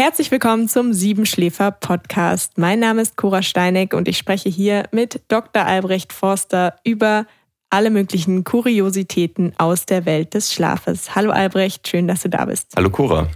Herzlich willkommen zum Siebenschläfer Podcast. Mein Name ist Cora Steineck und ich spreche hier mit Dr. Albrecht Forster über alle möglichen Kuriositäten aus der Welt des Schlafes. Hallo Albrecht, schön, dass du da bist. Hallo Cora.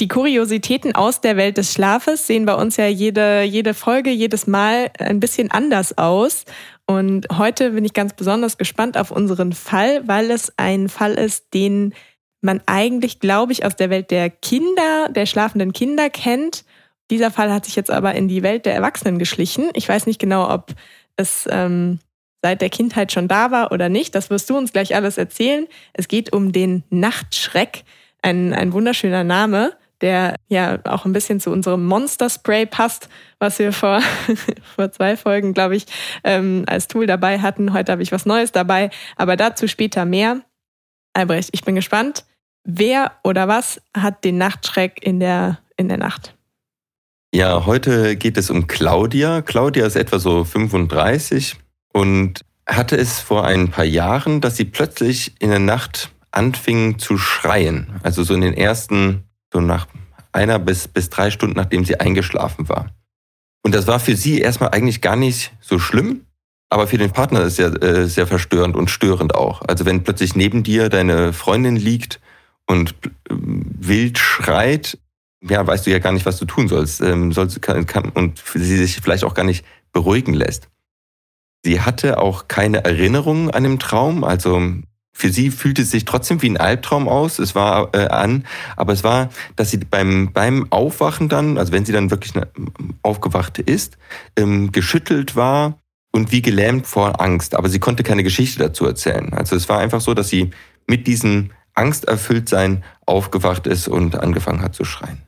Die Kuriositäten aus der Welt des Schlafes sehen bei uns ja jede, jede Folge, jedes Mal ein bisschen anders aus. Und heute bin ich ganz besonders gespannt auf unseren Fall, weil es ein Fall ist, den man eigentlich, glaube ich, aus der Welt der Kinder, der schlafenden Kinder kennt. Dieser Fall hat sich jetzt aber in die Welt der Erwachsenen geschlichen. Ich weiß nicht genau, ob es ähm, seit der Kindheit schon da war oder nicht. Das wirst du uns gleich alles erzählen. Es geht um den Nachtschreck, ein, ein wunderschöner Name, der ja auch ein bisschen zu unserem Monster Spray passt, was wir vor, vor zwei Folgen, glaube ich, ähm, als Tool dabei hatten. Heute habe ich was Neues dabei, aber dazu später mehr. Albrecht, ich bin gespannt. Wer oder was hat den Nachtschreck in der, in der Nacht? Ja, heute geht es um Claudia. Claudia ist etwa so 35 und hatte es vor ein paar Jahren, dass sie plötzlich in der Nacht anfing zu schreien. Also so in den ersten, so nach einer bis, bis drei Stunden, nachdem sie eingeschlafen war. Und das war für sie erstmal eigentlich gar nicht so schlimm, aber für den Partner ist ja äh, sehr verstörend und störend auch. Also wenn plötzlich neben dir deine Freundin liegt und wild schreit, ja, weißt du ja gar nicht, was du tun sollst, ähm, sollst kann, kann, und sie sich vielleicht auch gar nicht beruhigen lässt. Sie hatte auch keine Erinnerung an dem Traum, also für sie fühlte es sich trotzdem wie ein Albtraum aus. Es war äh, an, aber es war, dass sie beim beim Aufwachen dann, also wenn sie dann wirklich aufgewacht ist, ähm, geschüttelt war und wie gelähmt vor Angst. Aber sie konnte keine Geschichte dazu erzählen. Also es war einfach so, dass sie mit diesem Angsterfülltsein aufgewacht ist und angefangen hat zu schreien.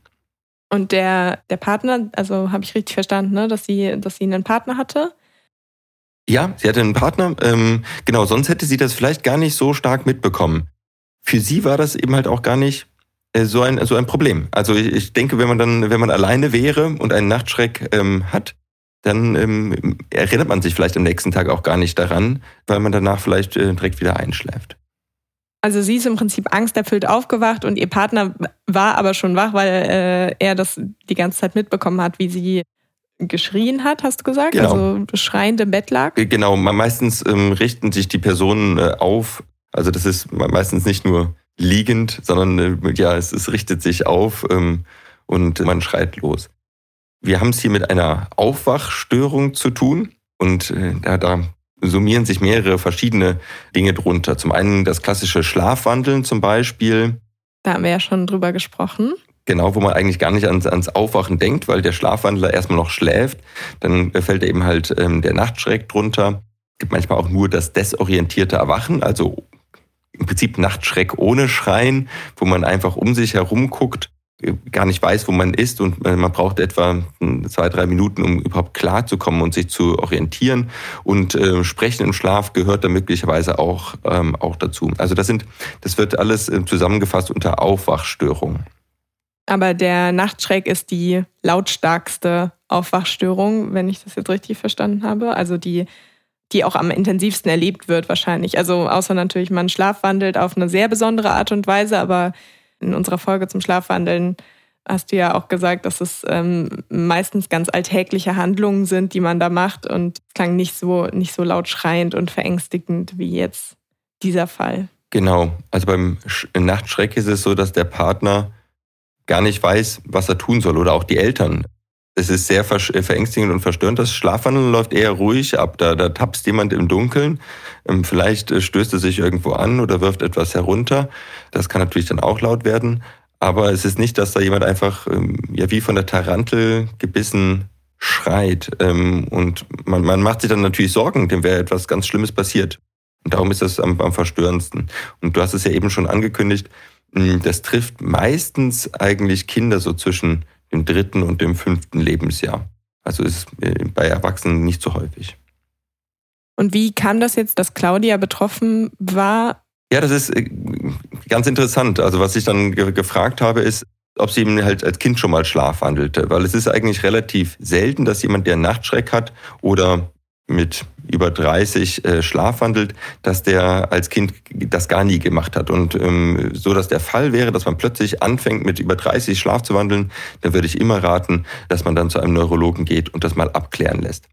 Und der, der Partner, also habe ich richtig verstanden, ne, dass sie, dass sie einen Partner hatte? Ja, sie hatte einen Partner. Ähm, genau, sonst hätte sie das vielleicht gar nicht so stark mitbekommen. Für sie war das eben halt auch gar nicht äh, so ein so ein Problem. Also ich, ich, denke, wenn man dann, wenn man alleine wäre und einen Nachtschreck ähm, hat, dann ähm, erinnert man sich vielleicht am nächsten Tag auch gar nicht daran, weil man danach vielleicht äh, direkt wieder einschläft. Also sie ist im Prinzip angsterfüllt aufgewacht und ihr Partner war aber schon wach, weil äh, er das die ganze Zeit mitbekommen hat, wie sie geschrien hat, hast du gesagt? Genau. Also schreiend im Bett lag? Äh, genau, meistens ähm, richten sich die Personen äh, auf. Also das ist meistens nicht nur liegend, sondern äh, ja, es, es, richtet sich auf ähm, und man schreit los. Wir haben es hier mit einer Aufwachstörung zu tun und äh, da, da summieren sich mehrere verschiedene Dinge drunter. Zum einen das klassische Schlafwandeln zum Beispiel. Da haben wir ja schon drüber gesprochen. Genau, wo man eigentlich gar nicht ans, ans Aufwachen denkt, weil der Schlafwandler erstmal noch schläft. Dann fällt eben halt ähm, der Nachtschreck drunter. Es gibt manchmal auch nur das desorientierte Erwachen, also im Prinzip Nachtschreck ohne Schreien, wo man einfach um sich herum guckt gar nicht weiß, wo man ist und man braucht etwa zwei, drei Minuten, um überhaupt klarzukommen und sich zu orientieren. Und äh, Sprechen im Schlaf gehört da möglicherweise auch, ähm, auch dazu. Also das sind, das wird alles äh, zusammengefasst unter Aufwachstörung. Aber der Nachtschreck ist die lautstarkste Aufwachstörung, wenn ich das jetzt richtig verstanden habe. Also die, die auch am intensivsten erlebt wird wahrscheinlich. Also außer natürlich, man schlafwandelt auf eine sehr besondere Art und Weise, aber in unserer Folge zum Schlafwandeln hast du ja auch gesagt, dass es ähm, meistens ganz alltägliche Handlungen sind, die man da macht und es klang nicht so, nicht so laut schreiend und verängstigend wie jetzt dieser Fall. Genau, also beim Nachtschreck ist es so, dass der Partner gar nicht weiß, was er tun soll oder auch die Eltern. Es ist sehr äh, verängstigend und verstörend. Das Schlafwandeln läuft eher ruhig ab. Da, da tapst jemand im Dunkeln. Ähm, vielleicht äh, stößt er sich irgendwo an oder wirft etwas herunter. Das kann natürlich dann auch laut werden. Aber es ist nicht, dass da jemand einfach ähm, ja wie von der Tarantel gebissen schreit. Ähm, und man, man macht sich dann natürlich Sorgen, dem wäre etwas ganz Schlimmes passiert. Und darum ist das am, am verstörendsten. Und du hast es ja eben schon angekündigt, das trifft meistens eigentlich Kinder so zwischen im dritten und im fünften Lebensjahr. Also ist äh, bei Erwachsenen nicht so häufig. Und wie kam das jetzt, dass Claudia betroffen war? Ja, das ist äh, ganz interessant. Also was ich dann gefragt habe, ist, ob sie eben halt als Kind schon mal schlafwandelte. Weil es ist eigentlich relativ selten, dass jemand, der Nachtschreck hat oder mit über 30 äh, schlafwandelt, dass der als Kind das gar nie gemacht hat. Und ähm, so dass der Fall wäre, dass man plötzlich anfängt mit über 30 Schlaf zu wandeln, dann würde ich immer raten, dass man dann zu einem Neurologen geht und das mal abklären lässt.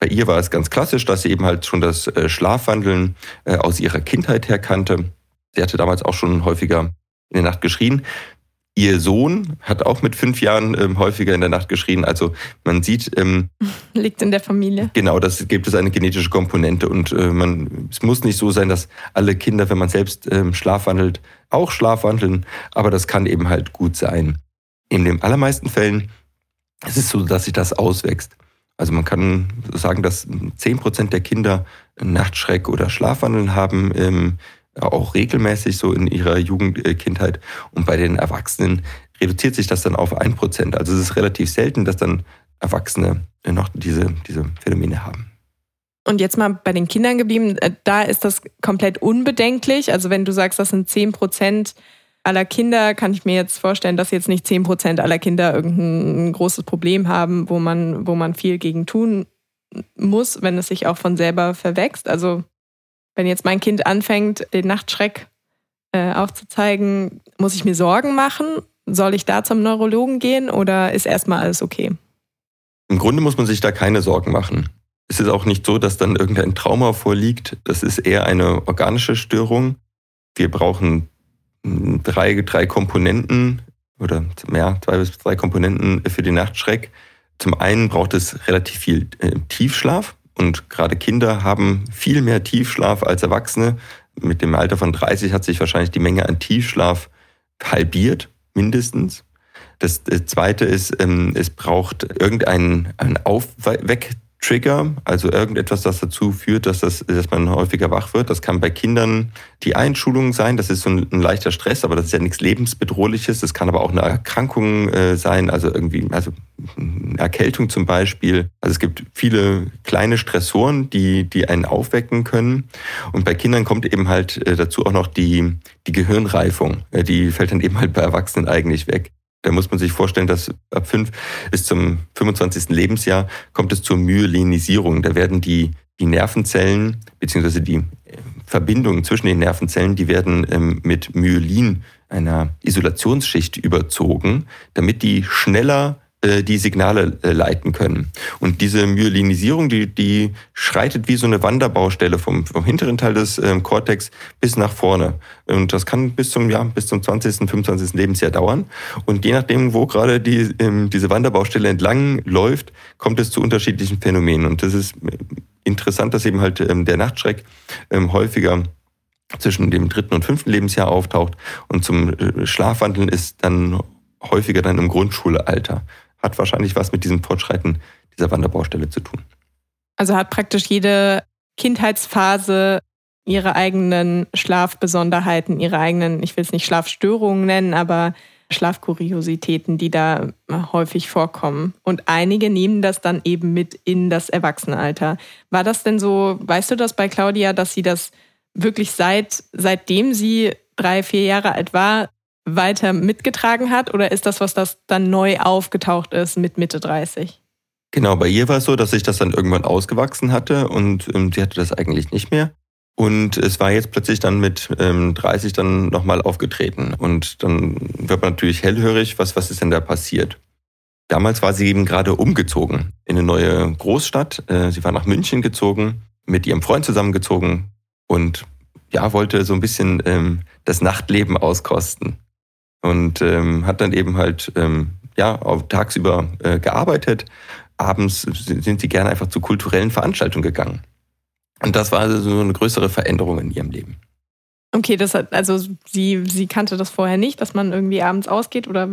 Bei ihr war es ganz klassisch, dass sie eben halt schon das äh, Schlafwandeln äh, aus ihrer Kindheit her kannte. Sie hatte damals auch schon häufiger in der Nacht geschrien. Ihr Sohn hat auch mit fünf Jahren ähm, häufiger in der Nacht geschrien. Also man sieht. Ähm, Liegt in der Familie. Genau, das gibt es eine genetische Komponente. Und äh, man, es muss nicht so sein, dass alle Kinder, wenn man selbst ähm, schlafwandelt, auch schlafwandeln. Aber das kann eben halt gut sein. In den allermeisten Fällen ist es so, dass sich das auswächst. Also man kann sagen, dass zehn Prozent der Kinder Nachtschreck oder Schlafwandeln haben. Ähm, auch regelmäßig so in ihrer Jugendkindheit. Äh, Und bei den Erwachsenen reduziert sich das dann auf ein Prozent. Also es ist relativ selten, dass dann Erwachsene noch diese, diese Phänomene haben. Und jetzt mal bei den Kindern geblieben, äh, da ist das komplett unbedenklich. Also wenn du sagst, das sind 10 Prozent aller Kinder, kann ich mir jetzt vorstellen, dass jetzt nicht 10 Prozent aller Kinder irgendein großes Problem haben, wo man, wo man viel gegen tun muss, wenn es sich auch von selber verwächst. Also wenn jetzt mein Kind anfängt, den Nachtschreck äh, aufzuzeigen, muss ich mir Sorgen machen? Soll ich da zum Neurologen gehen oder ist erstmal alles okay? Im Grunde muss man sich da keine Sorgen machen. Es ist auch nicht so, dass dann irgendein Trauma vorliegt. Das ist eher eine organische Störung. Wir brauchen drei, drei Komponenten oder mehr, zwei bis drei Komponenten für den Nachtschreck. Zum einen braucht es relativ viel äh, Tiefschlaf. Und gerade Kinder haben viel mehr Tiefschlaf als Erwachsene. Mit dem Alter von 30 hat sich wahrscheinlich die Menge an Tiefschlaf halbiert, mindestens. Das Zweite ist, ähm, es braucht irgendeinen Aufweck Trigger, also irgendetwas, das dazu führt, dass, das, dass man häufiger wach wird. Das kann bei Kindern die Einschulung sein. Das ist so ein, ein leichter Stress, aber das ist ja nichts lebensbedrohliches. Das kann aber auch eine Erkrankung äh, sein, also irgendwie, also eine Erkältung zum Beispiel. Also es gibt viele kleine Stressoren, die, die einen aufwecken können. Und bei Kindern kommt eben halt äh, dazu auch noch die, die Gehirnreifung. Die fällt dann eben halt bei Erwachsenen eigentlich weg. Da muss man sich vorstellen, dass ab 5 bis zum 25. Lebensjahr kommt es zur Myelinisierung. Da werden die, die Nervenzellen beziehungsweise die Verbindungen zwischen den Nervenzellen, die werden ähm, mit Myelin, einer Isolationsschicht, überzogen, damit die schneller äh, die Signale äh, leiten können. Und diese Myelinisierung, die, die schreitet wie so eine Wanderbaustelle vom, vom hinteren Teil des ähm, Cortex bis nach vorne. Und das kann bis zum, ja, bis zum 20., 25. Lebensjahr dauern. Und je nachdem, wo gerade die, ähm, diese Wanderbaustelle entlang läuft, kommt es zu unterschiedlichen Phänomenen. Und das ist äh, interessant, dass eben halt ähm, der Nachtschreck ähm, häufiger zwischen dem dritten und fünften Lebensjahr auftaucht und zum Schlafwandeln ist dann häufiger dann im Grundschulalter hat wahrscheinlich was mit diesem Fortschreiten dieser Wanderbaustelle zu tun. Also hat praktisch jede Kindheitsphase ihre eigenen Schlafbesonderheiten, ihre eigenen, ich will es nicht Schlafstörungen nennen, aber Schlafkuriositäten, die da häufig vorkommen. Und einige nehmen das dann eben mit in das Erwachsenenalter. War das denn so, weißt du das bei Claudia, dass sie das wirklich seit, seitdem sie drei, vier Jahre alt war, weiter mitgetragen hat? Oder ist das was, das dann neu aufgetaucht ist mit Mitte 30? Genau, bei ihr war es so, dass sich das dann irgendwann ausgewachsen hatte und ähm, sie hatte das eigentlich nicht mehr. Und es war jetzt plötzlich dann mit ähm, 30 dann nochmal aufgetreten. Und dann wird man natürlich hellhörig, was, was ist denn da passiert? Damals war sie eben gerade umgezogen in eine neue Großstadt. Äh, sie war nach München gezogen, mit ihrem Freund zusammengezogen und ja, wollte so ein bisschen ähm, das Nachtleben auskosten und ähm, hat dann eben halt ähm, ja tagsüber äh, gearbeitet. Abends sind sie gerne einfach zu kulturellen Veranstaltungen gegangen. Und das war also so eine größere Veränderung in ihrem Leben. Okay, das hat, also sie, sie kannte das vorher nicht, dass man irgendwie abends ausgeht oder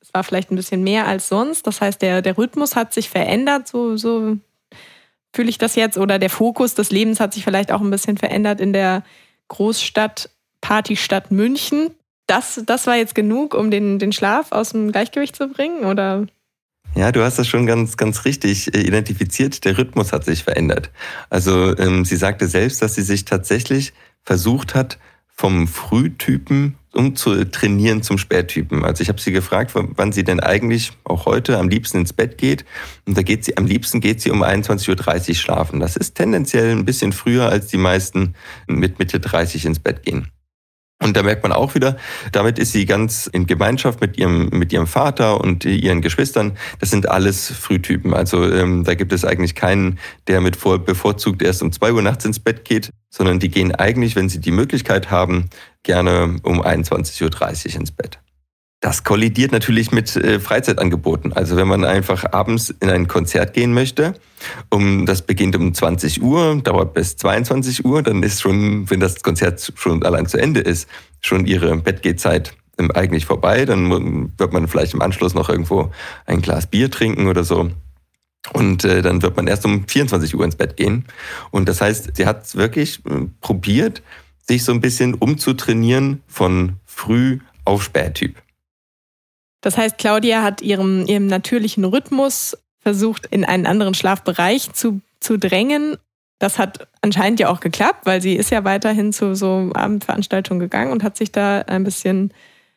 es war vielleicht ein bisschen mehr als sonst. Das heißt, der, der Rhythmus hat sich verändert, so, so fühle ich das jetzt. Oder der Fokus des Lebens hat sich vielleicht auch ein bisschen verändert in der Großstadt, Partystadt München das, das war jetzt genug, um den, den Schlaf aus dem Gleichgewicht zu bringen? Oder? Ja, du hast das schon ganz, ganz richtig äh, identifiziert. Der Rhythmus hat sich verändert. Also ähm, sie sagte selbst, dass sie sich tatsächlich versucht hat, vom Frühtypen um zu trainieren zum Spättypen. Also ich habe sie gefragt, wann sie denn eigentlich auch heute am liebsten ins Bett geht. Und da geht sie, am liebsten geht sie um 21.30 Uhr schlafen. Das ist tendenziell ein bisschen früher, als die meisten mit Mitte 30 ins Bett gehen. Und da merkt man auch wieder, damit ist sie ganz in Gemeinschaft mit ihrem, mit ihrem Vater und ihren Geschwistern. Das sind alles Frühtypen. Also ähm, da gibt es eigentlich keinen, der mit vor, bevorzugt erst um zwei Uhr nachts ins Bett geht, sondern die gehen eigentlich, wenn sie die Möglichkeit haben, gerne um 21.30 Uhr ins Bett. Das kollidiert natürlich mit äh, Freizeitangeboten. Also wenn man einfach abends in ein Konzert gehen möchte, um das beginnt um 20 Uhr, dauert bis 22 Uhr, dann ist schon, wenn das Konzert schon allein zu Ende ist, schon ihre Bettgehzeit ähm, eigentlich vorbei. Dann wird man vielleicht im Anschluss noch irgendwo ein Glas Bier trinken oder so. Und äh, dann wird man erst um 24 Uhr ins Bett gehen. Und das heißt, sie hat wirklich äh, probiert, sich so ein bisschen umzutrainieren von früh auf Spättyp. Das heißt, Claudia hat ihrem, ihrem natürlichen Rhythmus versucht, in einen anderen Schlafbereich zu, zu drängen. Das hat anscheinend ja auch geklappt, weil sie ist ja weiterhin zu so Abendveranstaltungen gegangen und hat sich da ein bisschen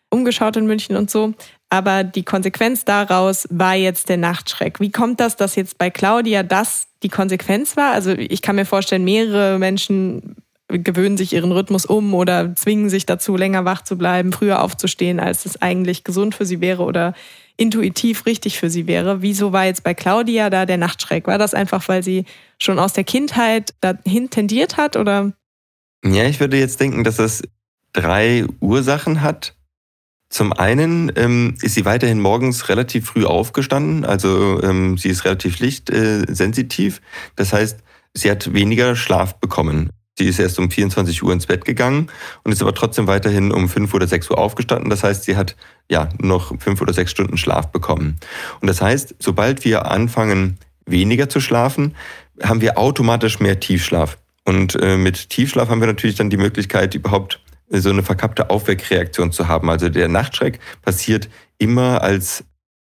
umgeschaut in München und so. Aber die Konsequenz daraus war jetzt der Nachtschreck. Wie kommt das, dass jetzt bei Claudia das die Konsequenz war? Also ich kann mir vorstellen, mehrere Menschen gewöhnen sich ihren Rhythmus um oder zwingen sich dazu, länger wach zu bleiben, früher aufzustehen, als es eigentlich gesund für sie wäre oder intuitiv richtig für sie wäre. Wieso war jetzt bei Claudia da der Nachtschreck? War das einfach, weil sie schon aus der Kindheit dahin tendiert hat oder? Ja, ich würde jetzt denken, dass es drei Ursachen hat. Zum einen ähm, ist sie weiterhin morgens relativ früh aufgestanden, also ähm, sie ist relativ lichtsensitiv. Äh, das heißt, sie hat weniger Schlaf bekommen. Sie ist erst um 24 Uhr ins Bett gegangen und ist aber trotzdem weiterhin um 5 oder 6 Uhr aufgestanden. Das heißt, sie hat ja noch 5 oder 6 Stunden Schlaf bekommen. Und das heißt, sobald wir anfangen, weniger zu schlafen, haben wir automatisch mehr Tiefschlaf. Und äh, mit Tiefschlaf haben wir natürlich dann die Möglichkeit, überhaupt so eine verkappte Aufweckreaktion zu haben. Also der Nachtschreck passiert immer als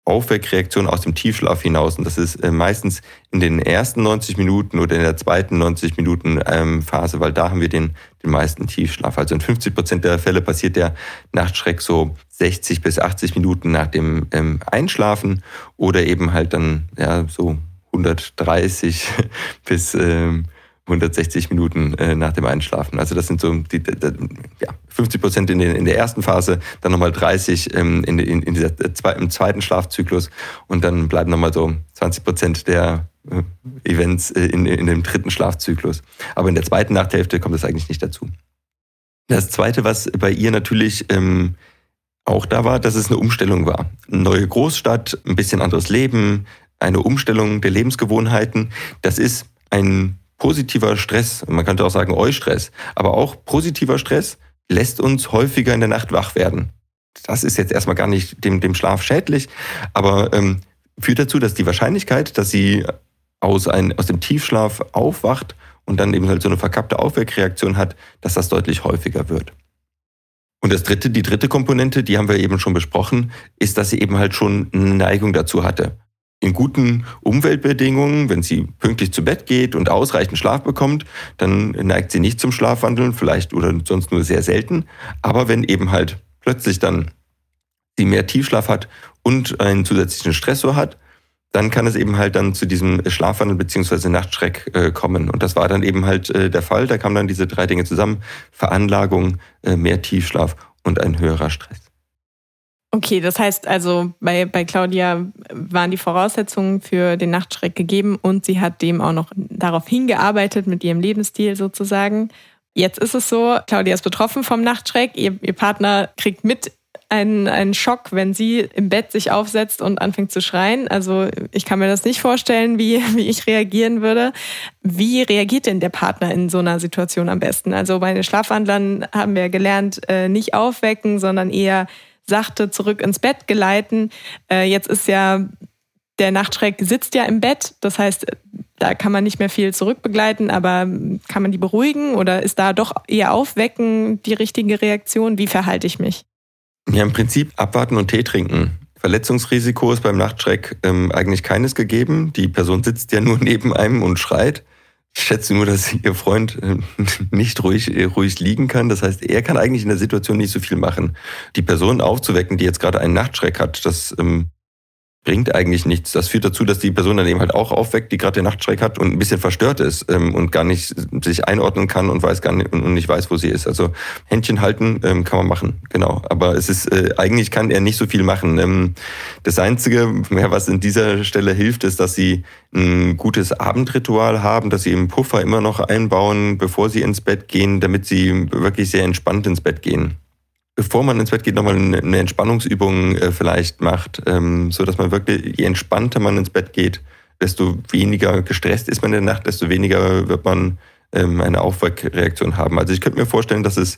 Aufweckreaktion aus dem Tiefschlaf hinaus. Und das ist äh, meistens in den ersten 90 Minuten oder in der zweiten 90 Minuten ähm, Phase, weil da haben wir den, den meisten Tiefschlaf. Also in 50 Prozent der Fälle passiert der Nachtschreck so 60 bis 80 Minuten nach dem ähm, Einschlafen oder eben halt dann ja so 130 bis ähm, 160 Minuten äh, nach dem Einschlafen. Also das sind so die, die, ja, 50 Prozent in, in der ersten Phase, dann nochmal 30 ähm, in, in, in dieser, äh, im zweiten Schlafzyklus und dann bleiben nochmal so 20 Prozent der äh, Events äh, in, in dem dritten Schlafzyklus. Aber in der zweiten Nachthälfte kommt das eigentlich nicht dazu. Das Zweite, was bei ihr natürlich ähm, auch da war, dass es eine Umstellung war. Eine neue Großstadt, ein bisschen anderes Leben, eine Umstellung der Lebensgewohnheiten. Das ist ein positiver Stress, man könnte auch sagen Eustress, aber auch positiver Stress lässt uns häufiger in der Nacht wach werden. Das ist jetzt erstmal gar nicht dem, dem Schlaf schädlich, aber ähm, führt dazu, dass die Wahrscheinlichkeit, dass sie aus, ein, aus dem Tiefschlaf aufwacht und dann eben halt so eine verkappte Aufweckreaktion hat, dass das deutlich häufiger wird. Und das dritte, die dritte Komponente, die haben wir eben schon besprochen, ist, dass sie eben halt schon eine Neigung dazu hatte in guten Umweltbedingungen, wenn sie pünktlich zu Bett geht und ausreichend Schlaf bekommt, dann neigt sie nicht zum Schlafwandeln, vielleicht oder sonst nur sehr selten. Aber wenn eben halt plötzlich dann sie mehr Tiefschlaf hat und einen zusätzlichen Stressor hat, dann kann es eben halt dann zu diesem Schlafwandel beziehungsweise Nachtschreck äh, kommen. Und das war dann eben halt äh, der Fall. Da kamen dann diese drei Dinge zusammen. Veranlagung, äh, mehr Tiefschlaf und ein höherer Stress. Okay, das heißt also, bei, bei Claudia waren die Voraussetzungen für den Nachtschreck gegeben und sie hat dem auch noch darauf hingearbeitet mit ihrem Lebensstil sozusagen. Jetzt ist es so, Claudia ist betroffen vom Nachtschreck, ihr, ihr Partner kriegt mit einen, einen Schock, wenn sie im Bett sich aufsetzt und anfängt zu schreien. Also ich kann mir das nicht vorstellen, wie, wie ich reagieren würde. Wie reagiert denn der Partner in so einer Situation am besten? Also bei den Schlafwandlern haben wir gelernt, äh, nicht aufwecken, sondern eher sachte zurück ins Bett geleiten. Äh, jetzt ist ja der Nachtschreck sitzt ja im Bett, das heißt, da kann man nicht mehr viel zurückbegleiten, aber kann man die beruhigen oder ist da doch eher aufwecken die richtige Reaktion? Wie verhalte ich mich? Ja, im Prinzip abwarten und Tee trinken. Verletzungsrisiko ist beim Nachtschreck ähm, eigentlich keines gegeben. Die Person sitzt ja nur neben einem und schreit. Ich schätze nur, dass Ihr Freund äh, nicht ruhig, äh, ruhig liegen kann. Das heißt, er kann eigentlich in der Situation nicht so viel machen. Die Person aufzuwecken, die jetzt gerade einen Nachtschreck hat, das ähm, bringt eigentlich nichts. Das führt dazu, dass die Person dann eben halt auch aufweckt, die gerade den Nachtschreck hat und ein bisschen verstört ist ähm, und gar nicht sich einordnen kann und weiß gar nicht und nicht weiß, wo sie ist. Also Händchen halten ähm, kann man machen, genau. Aber es ist äh, eigentlich kann er nicht so viel machen. Ähm, das einzige, ja, was in dieser Stelle hilft, ist, dass sie ein gutes Abendritual haben, dass sie im Puffer immer noch einbauen, bevor sie ins Bett gehen, damit sie wirklich sehr entspannt ins Bett gehen bevor man ins Bett geht, nochmal eine Entspannungsübung äh, vielleicht macht, ähm, so dass man wirklich, je entspannter man ins Bett geht, desto weniger gestresst ist man in der Nacht, desto weniger wird man ähm, eine Aufweckreaktion haben. Also ich könnte mir vorstellen, dass es,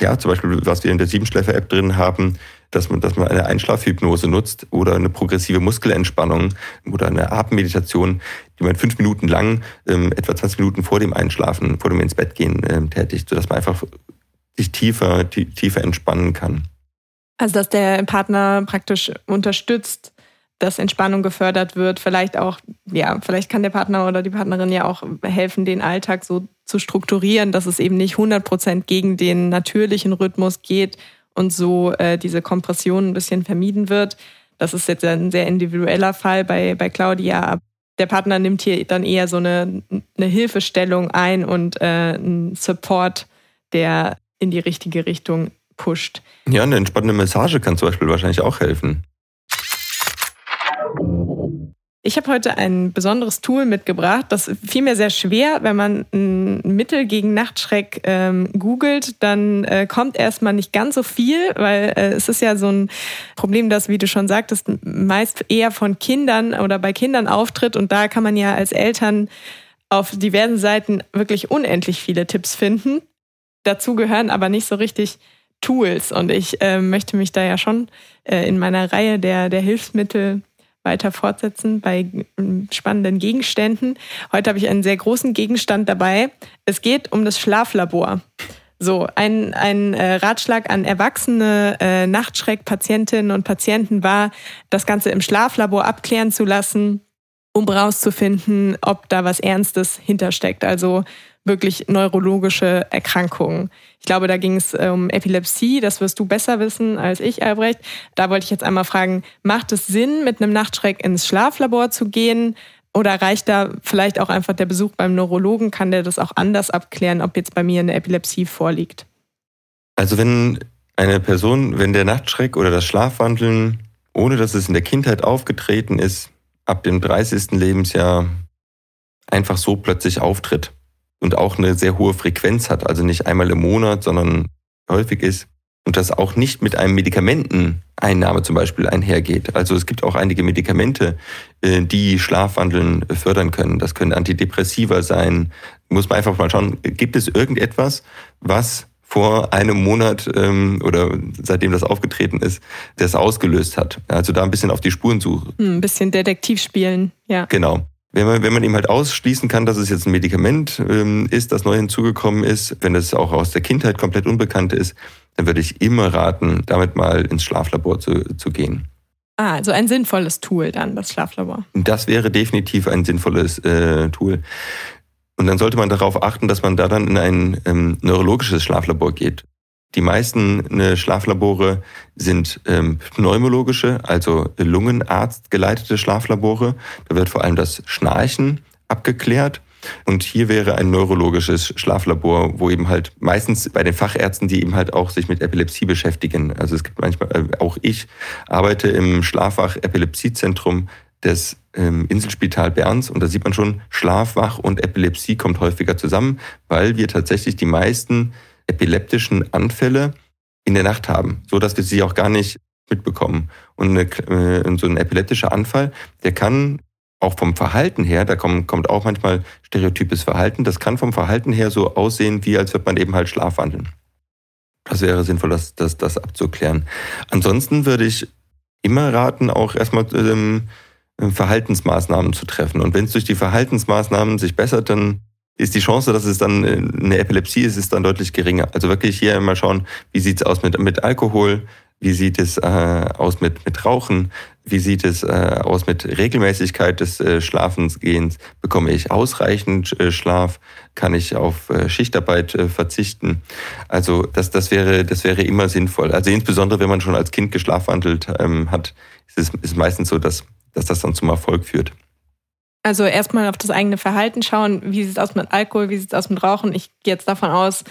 ja, zum Beispiel, was wir in der Siebenschläfer-App drin haben, dass man, dass man eine Einschlafhypnose nutzt oder eine progressive Muskelentspannung oder eine Atemmeditation, die man fünf Minuten lang, ähm, etwa 20 Minuten vor dem Einschlafen, vor dem ins Bett gehen ähm, tätigt, sodass man einfach sich tiefer, tiefer entspannen kann. Also dass der Partner praktisch unterstützt, dass Entspannung gefördert wird. Vielleicht auch, ja, vielleicht kann der Partner oder die Partnerin ja auch helfen, den Alltag so zu strukturieren, dass es eben nicht 100 Prozent gegen den natürlichen Rhythmus geht und so äh, diese Kompression ein bisschen vermieden wird. Das ist jetzt ein sehr individueller Fall bei, bei Claudia. Der Partner nimmt hier dann eher so eine, eine Hilfestellung ein und äh, einen Support, der in die richtige Richtung pusht. Ja, eine entspannende Massage kann zum Beispiel wahrscheinlich auch helfen. Ich habe heute ein besonderes Tool mitgebracht. Das fiel mir sehr schwer. Wenn man ein Mittel gegen Nachtschreck ähm, googelt, dann äh, kommt erstmal nicht ganz so viel, weil äh, es ist ja so ein Problem, das, wie du schon sagtest, meist eher von Kindern oder bei Kindern auftritt. Und da kann man ja als Eltern auf diversen Seiten wirklich unendlich viele Tipps finden dazu gehören aber nicht so richtig Tools. Und ich äh, möchte mich da ja schon äh, in meiner Reihe der, der Hilfsmittel weiter fortsetzen bei ähm, spannenden Gegenständen. Heute habe ich einen sehr großen Gegenstand dabei. Es geht um das Schlaflabor. So, ein, ein äh, Ratschlag an erwachsene äh, Nachtschreckpatientinnen und Patienten war, das Ganze im Schlaflabor abklären zu lassen, um herauszufinden, ob da was Ernstes hintersteckt. Also wirklich neurologische Erkrankungen. Ich glaube, da ging es um Epilepsie, das wirst du besser wissen als ich, Albrecht. Da wollte ich jetzt einmal fragen, macht es Sinn, mit einem Nachtschreck ins Schlaflabor zu gehen? Oder reicht da vielleicht auch einfach der Besuch beim Neurologen? Kann der das auch anders abklären, ob jetzt bei mir eine Epilepsie vorliegt? Also wenn eine Person, wenn der Nachtschreck oder das Schlafwandeln, ohne dass es in der Kindheit aufgetreten ist, ab dem 30. Lebensjahr einfach so plötzlich auftritt, und auch eine sehr hohe Frequenz hat, also nicht einmal im Monat, sondern häufig ist und das auch nicht mit einem Medikamenteneinnahme zum Beispiel einhergeht. Also es gibt auch einige Medikamente, äh, die Schlafwandeln fördern können. Das können Antidepressiva sein. Muss man einfach mal schauen, gibt es irgendetwas, was vor einem Monat ähm, oder seitdem das aufgetreten ist, das ausgelöst hat. Also da ein bisschen auf die Spuren suchen. Hm, ein bisschen Detektiv spielen, ja. Genau. Wenn man, wenn man eben halt ausschließen kann, dass es jetzt ein Medikament ähm, ist, das neu hinzugekommen ist, wenn es auch aus der Kindheit komplett unbekannt ist, dann würde ich immer raten, damit mal ins Schlaflabor zu, zu gehen. Ah, also ein sinnvolles Tool dann, das Schlaflabor. Das wäre definitiv ein sinnvolles äh, Tool. Und dann sollte man darauf achten, dass man da dann in ein ähm, neurologisches Schlaflabor geht. Die meisten ne, Schlaflabore sind ähm, pneumologische, also Lungenarzt geleitete Schlaflabore. Da wird vor allem das Schnarchen abgeklärt. Und hier wäre ein neurologisches Schlaflabor, wo eben halt meistens bei den Fachärzten, die eben halt auch sich mit Epilepsie beschäftigen. Also es gibt manchmal, äh, auch ich arbeite im Schlafwach Epilepsiezentrum des ähm, Inselspital Berns und da sieht man schon, Schlafwach und Epilepsie kommt häufiger zusammen, weil wir tatsächlich die meisten epileptischen Anfälle in der Nacht haben, so dass wir sie auch gar nicht mitbekommen. Und eine, äh, so ein epileptischer Anfall, der kann auch vom Verhalten her, da kommt, kommt auch manchmal stereotypes Verhalten, das kann vom Verhalten her so aussehen, wie als würde man eben halt schlafwandeln. Das wäre sinnvoll, das, das, das abzuklären. Ansonsten würde ich immer raten, auch erstmal ähm, Verhaltensmaßnahmen zu treffen. Und wenn es durch die Verhaltensmaßnahmen sich bessert, dann ist die Chance, dass es dann äh, eine Epilepsie ist, ist dann deutlich geringer. Also wirklich hier mal schauen, wie sieht's aus mit, mit Alkohol, wie sieht es äh, aus mit, mit Rauchen, Wie sieht es äh, aus mit Regelmäßigkeit des äh, Schlafensgehens? Bekomme ich ausreichend äh, Schlaf? Kann ich auf äh, Schichtarbeit äh, verzichten? Also das, das, wäre, das wäre immer sinnvoll. Also insbesondere, wenn man schon als Kind geschlafwandelt ähm, hat, ist es ist meistens so, dass, dass das dann zum Erfolg führt. Also erstmal auf das eigene Verhalten schauen, wie sieht es aus mit Alkohol, wie sieht es aus mit Rauchen. Ich gehe jetzt davon aus,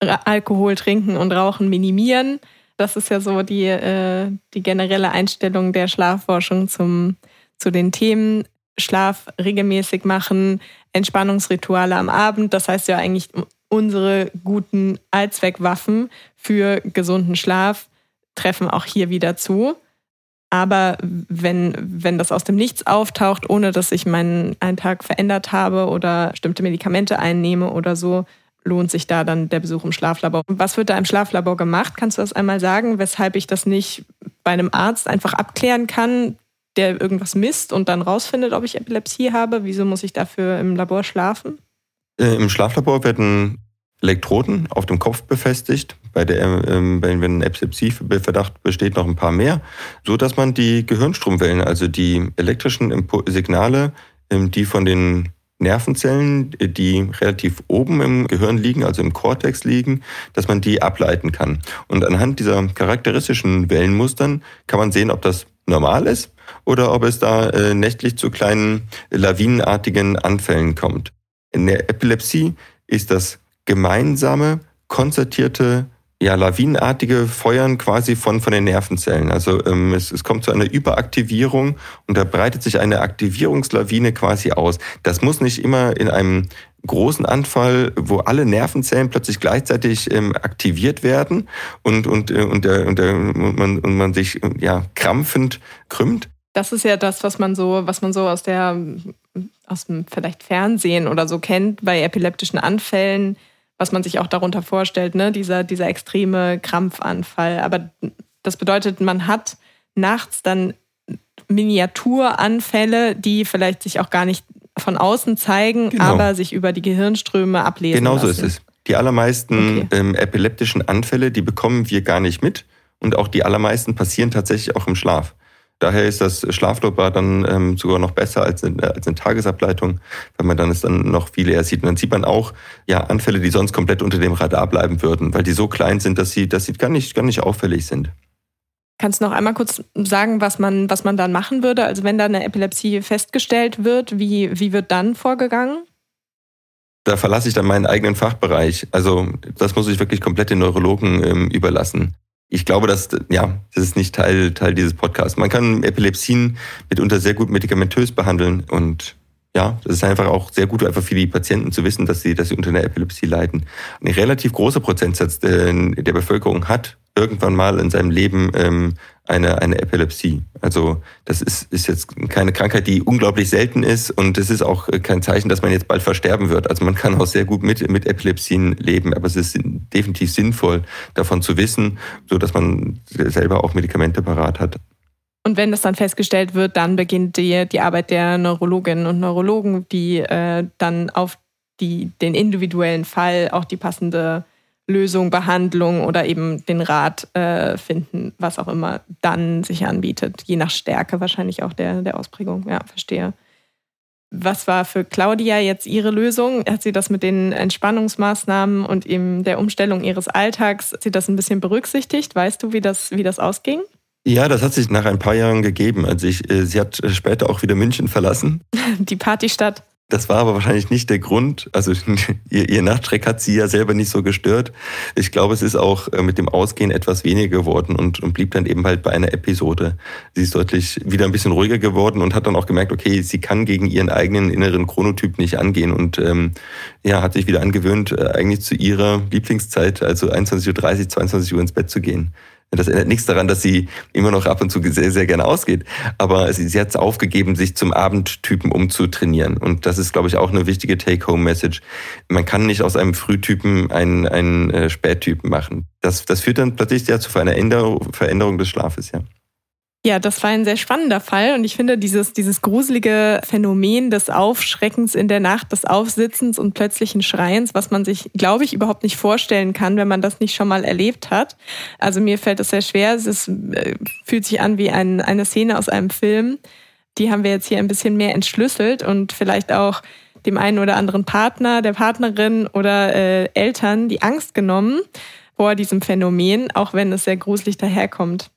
Alkohol trinken und Rauchen minimieren das ist ja so die, äh, die generelle Einstellung der Schlafforschung zum, zu den Themen. Schlaf regelmäßig machen, Entspannungsrituale am Abend. Das heißt ja eigentlich unsere guten Allzweckwaffen für gesunden Schlaf treffen auch hier wieder zu. Aber wenn, wenn das aus dem Nichts auftaucht, ohne dass ich meinen Tag verändert habe oder bestimmte Medikamente einnehme oder so, lohnt sich da dann der Besuch im Schlaflabor. Was wird da im Schlaflabor gemacht? Kannst du das einmal sagen, weshalb ich das nicht bei einem Arzt einfach abklären kann, der irgendwas misst und dann rausfindet, ob ich Epilepsie habe? Wieso muss ich dafür im Labor schlafen? Äh, Im Schlaflabor werden Elektroden auf dem Kopf befestigt. Bei der, ähm, wenn ein Epilepsieverdacht besteht, noch ein paar mehr, so dass man die Gehirnstromwellen, also die elektrischen Signale, ähm, die von den Nervenzellen, die relativ oben im Gehirn liegen, also im Kortex liegen, dass man die ableiten kann. Und anhand dieser charakteristischen Wellenmustern kann man sehen, ob das normal ist oder ob es da äh, nächtlich zu kleinen lawinenartigen Anfällen kommt. In der Epilepsie ist das gemeinsame, konzertierte ja, lawinenartige Feuern quasi von, von den Nervenzellen. Also ähm, es, es kommt zu einer Überaktivierung und da breitet sich eine Aktivierungslawine quasi aus. Das muss nicht immer in einem großen Anfall, wo alle Nervenzellen plötzlich gleichzeitig ähm, aktiviert werden und, und, äh, und, der, und, der, und, man, und man sich ja, krampfend krümmt. Das ist ja das, was man so, was man so aus der aus dem vielleicht Fernsehen oder so kennt bei epileptischen Anfällen was man sich auch darunter vorstellt, ne? dieser, dieser extreme Krampfanfall. Aber das bedeutet, man hat nachts dann Miniaturanfälle, die vielleicht sich auch gar nicht von außen zeigen, genau. aber sich über die Gehirnströme ablesen. Genau so ist es. Die allermeisten okay. ähm, epileptischen Anfälle, die bekommen wir gar nicht mit. Und auch die allermeisten passieren tatsächlich auch im Schlaf. Daher ist das Schlaflabor dann ähm, sogar noch besser als eine, als eine Tagesableitung, weil man dann es dann noch viel eher sieht. Und dann sieht man auch ja Anfälle, die sonst komplett unter dem Radar bleiben würden, weil die so klein sind, dass sie, dass sie gar nicht, gar nicht auffällig sind. Kannst du noch einmal kurz sagen, was man, was man dann machen würde? Also wenn da eine Epilepsie festgestellt wird, wie, wie wird dann vorgegangen? Da verlasse ich dann meinen eigenen Fachbereich. Also das muss ich wirklich komplett den Neurologen ähm, überlassen ich glaube, dass, ja, das ist nicht Teil, Teil dieses Podcasts. Man kann Epilepsien mitunter sehr gut medikamentös behandeln und ja, das ist einfach auch sehr gut einfach für die Patienten zu wissen, dass sie, dass sie unter einer Epilepsie leiden. Ein relativ großer Prozentsatz der, der Bevölkerung hat irgendwann mal in seinem Leben ähm, eine, eine Epilepsie. Also das ist, ist jetzt keine Krankheit, die unglaublich selten ist und es ist auch kein Zeichen, dass man jetzt bald versterben wird. Also man kann auch sehr gut mit, mit Epilepsien leben, aber es ist definitiv sinnvoll, davon zu wissen, so dass man selber auch Medikamente parat hat. Und wenn das dann festgestellt wird, dann beginnt die, die Arbeit der Neurologinnen und Neurologen, die äh, dann auf die, den individuellen Fall auch die passende Lösung, Behandlung oder eben den Rat äh, finden, was auch immer dann sich anbietet. Je nach Stärke wahrscheinlich auch der, der Ausprägung. Ja, verstehe. Was war für Claudia jetzt ihre Lösung? Hat sie das mit den Entspannungsmaßnahmen und eben der Umstellung ihres Alltags, hat sie das ein bisschen berücksichtigt? Weißt du, wie das, wie das ausging? Ja, das hat sich nach ein paar Jahren gegeben. Also ich, äh, sie hat später auch wieder München verlassen. Die Partystadt. Das war aber wahrscheinlich nicht der Grund. Also ihr, ihr Nachtschreck hat sie ja selber nicht so gestört. Ich glaube, es ist auch äh, mit dem Ausgehen etwas weniger geworden und, und blieb dann eben halt bei einer Episode. Sie ist deutlich wieder ein bisschen ruhiger geworden und hat dann auch gemerkt, okay, sie kann gegen ihren eigenen inneren Chronotyp nicht angehen und ähm, ja, hat sich wieder angewöhnt, äh, eigentlich zu ihrer Lieblingszeit, also 21.30 Uhr, 22 Uhr ins Bett zu gehen. Das ändert nichts daran, dass sie immer noch ab und zu sehr, sehr gerne ausgeht. Aber sie, sie hat es aufgegeben, sich zum Abendtypen umzutrainieren. Und das ist, glaube ich, auch eine wichtige Take-Home-Message. Man kann nicht aus einem Frühtypen einen, einen äh, Spättypen machen. Das, das führt dann plötzlich ja zu einer Veränderung, Veränderung des Schlafes, ja. Ja, das war ein sehr spannender Fall und ich finde dieses, dieses gruselige Phänomen des Aufschreckens in der Nacht, des Aufsitzens und plötzlichen Schreiens, was man sich, glaube ich, überhaupt nicht vorstellen kann, wenn man das nicht schon mal erlebt hat. Also mir fällt es sehr schwer. Es ist, äh, fühlt sich an wie ein, eine Szene aus einem Film. Die haben wir jetzt hier ein bisschen mehr entschlüsselt und vielleicht auch dem einen oder anderen Partner, der Partnerin oder äh, Eltern die Angst genommen vor diesem Phänomen, auch wenn es sehr gruselig daherkommt.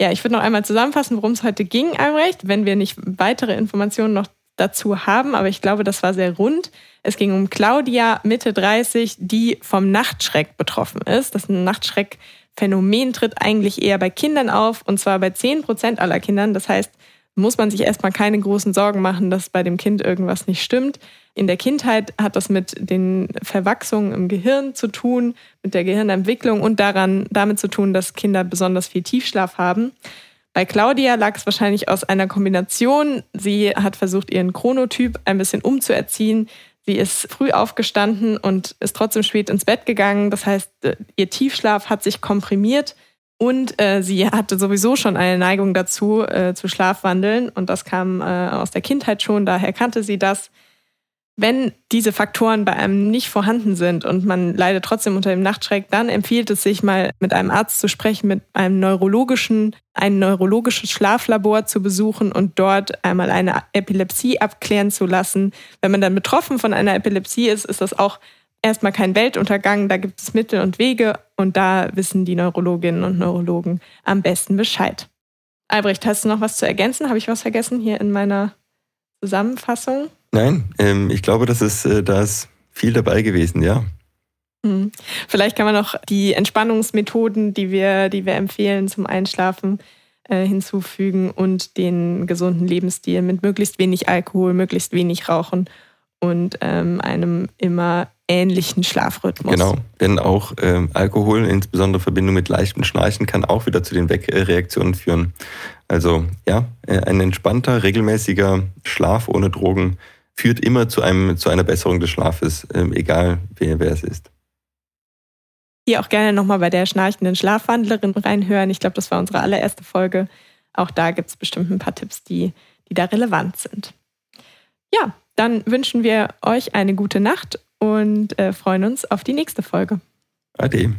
Ja, ich würde noch einmal zusammenfassen, worum es heute ging, Albrecht, wenn wir nicht weitere Informationen noch dazu haben, aber ich glaube, das war sehr rund. Es ging um Claudia, Mitte 30, die vom Nachtschreck betroffen ist. Das Nachtschreckphänomen tritt eigentlich eher bei Kindern auf, und zwar bei 10 Prozent aller Kindern. Das heißt, muss man sich erstmal keine großen Sorgen machen, dass bei dem Kind irgendwas nicht stimmt. In der Kindheit hat das mit den Verwachsungen im Gehirn zu tun, mit der Gehirnentwicklung und daran, damit zu tun, dass Kinder besonders viel Tiefschlaf haben. Bei Claudia lag es wahrscheinlich aus einer Kombination. Sie hat versucht, ihren Chronotyp ein bisschen umzuerziehen. Sie ist früh aufgestanden und ist trotzdem spät ins Bett gegangen. Das heißt, ihr Tiefschlaf hat sich komprimiert und äh, sie hatte sowieso schon eine Neigung dazu, äh, zu Schlafwandeln. Und das kam äh, aus der Kindheit schon, daher kannte sie das. Wenn diese Faktoren bei einem nicht vorhanden sind und man leidet trotzdem unter dem Nachtschreck, dann empfiehlt es sich mal mit einem Arzt zu sprechen, mit einem neurologischen, ein neurologisches Schlaflabor zu besuchen und dort einmal eine Epilepsie abklären zu lassen. Wenn man dann betroffen von einer Epilepsie ist, ist das auch erstmal kein Weltuntergang, da gibt es Mittel und Wege und da wissen die Neurologinnen und Neurologen am besten Bescheid. Albrecht, hast du noch was zu ergänzen? Habe ich was vergessen hier in meiner Zusammenfassung? Nein, ähm, ich glaube, das ist, äh, da ist viel dabei gewesen, ja. Hm. Vielleicht kann man noch die Entspannungsmethoden, die wir, die wir empfehlen zum Einschlafen, äh, hinzufügen und den gesunden Lebensstil mit möglichst wenig Alkohol, möglichst wenig Rauchen und ähm, einem immer ähnlichen Schlafrhythmus. Genau, denn auch ähm, Alkohol, insbesondere in Verbindung mit leichtem Schnarchen, kann auch wieder zu den Wegreaktionen führen. Also ja, äh, ein entspannter, regelmäßiger Schlaf ohne Drogen führt immer zu, einem, zu einer Besserung des Schlafes, ähm, egal wer, wer es ist. Hier auch gerne nochmal bei der schnarchenden Schlafwandlerin reinhören. Ich glaube, das war unsere allererste Folge. Auch da gibt es bestimmt ein paar Tipps, die, die da relevant sind. Ja, dann wünschen wir euch eine gute Nacht und äh, freuen uns auf die nächste Folge. Ade.